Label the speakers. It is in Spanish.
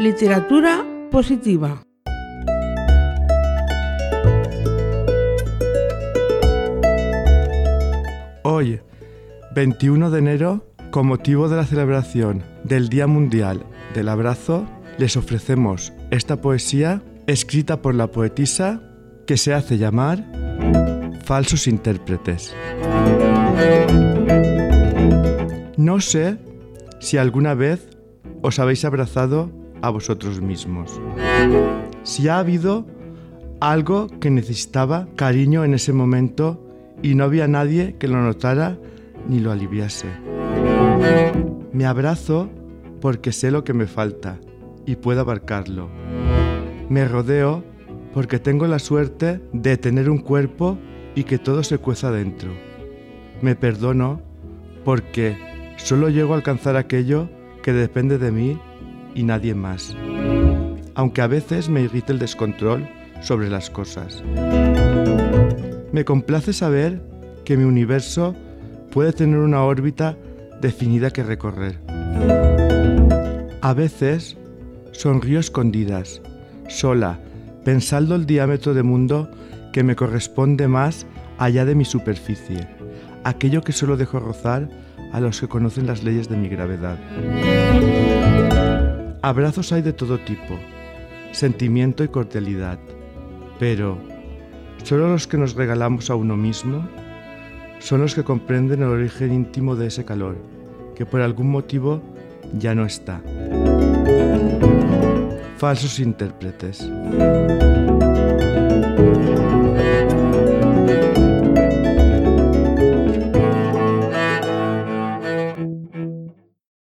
Speaker 1: Literatura positiva.
Speaker 2: Hoy, 21 de enero, con motivo de la celebración del Día Mundial del Abrazo, les ofrecemos esta poesía escrita por la poetisa que se hace llamar Falsos Intérpretes. No sé si alguna vez os habéis abrazado a vosotros mismos. Si ha habido algo que necesitaba cariño en ese momento y no había nadie que lo notara ni lo aliviase. Me abrazo porque sé lo que me falta y puedo abarcarlo. Me rodeo porque tengo la suerte de tener un cuerpo y que todo se cueza dentro. Me perdono porque solo llego a alcanzar aquello que depende de mí y nadie más. Aunque a veces me irrita el descontrol sobre las cosas. Me complace saber que mi universo puede tener una órbita definida que recorrer. A veces sonrío escondidas, sola, pensando el diámetro de mundo que me corresponde más allá de mi superficie, aquello que solo dejo rozar a los que conocen las leyes de mi gravedad. Abrazos hay de todo tipo, sentimiento y cordialidad, pero solo los que nos regalamos a uno mismo son los que comprenden el origen íntimo de ese calor, que por algún motivo ya no está. Falsos intérpretes.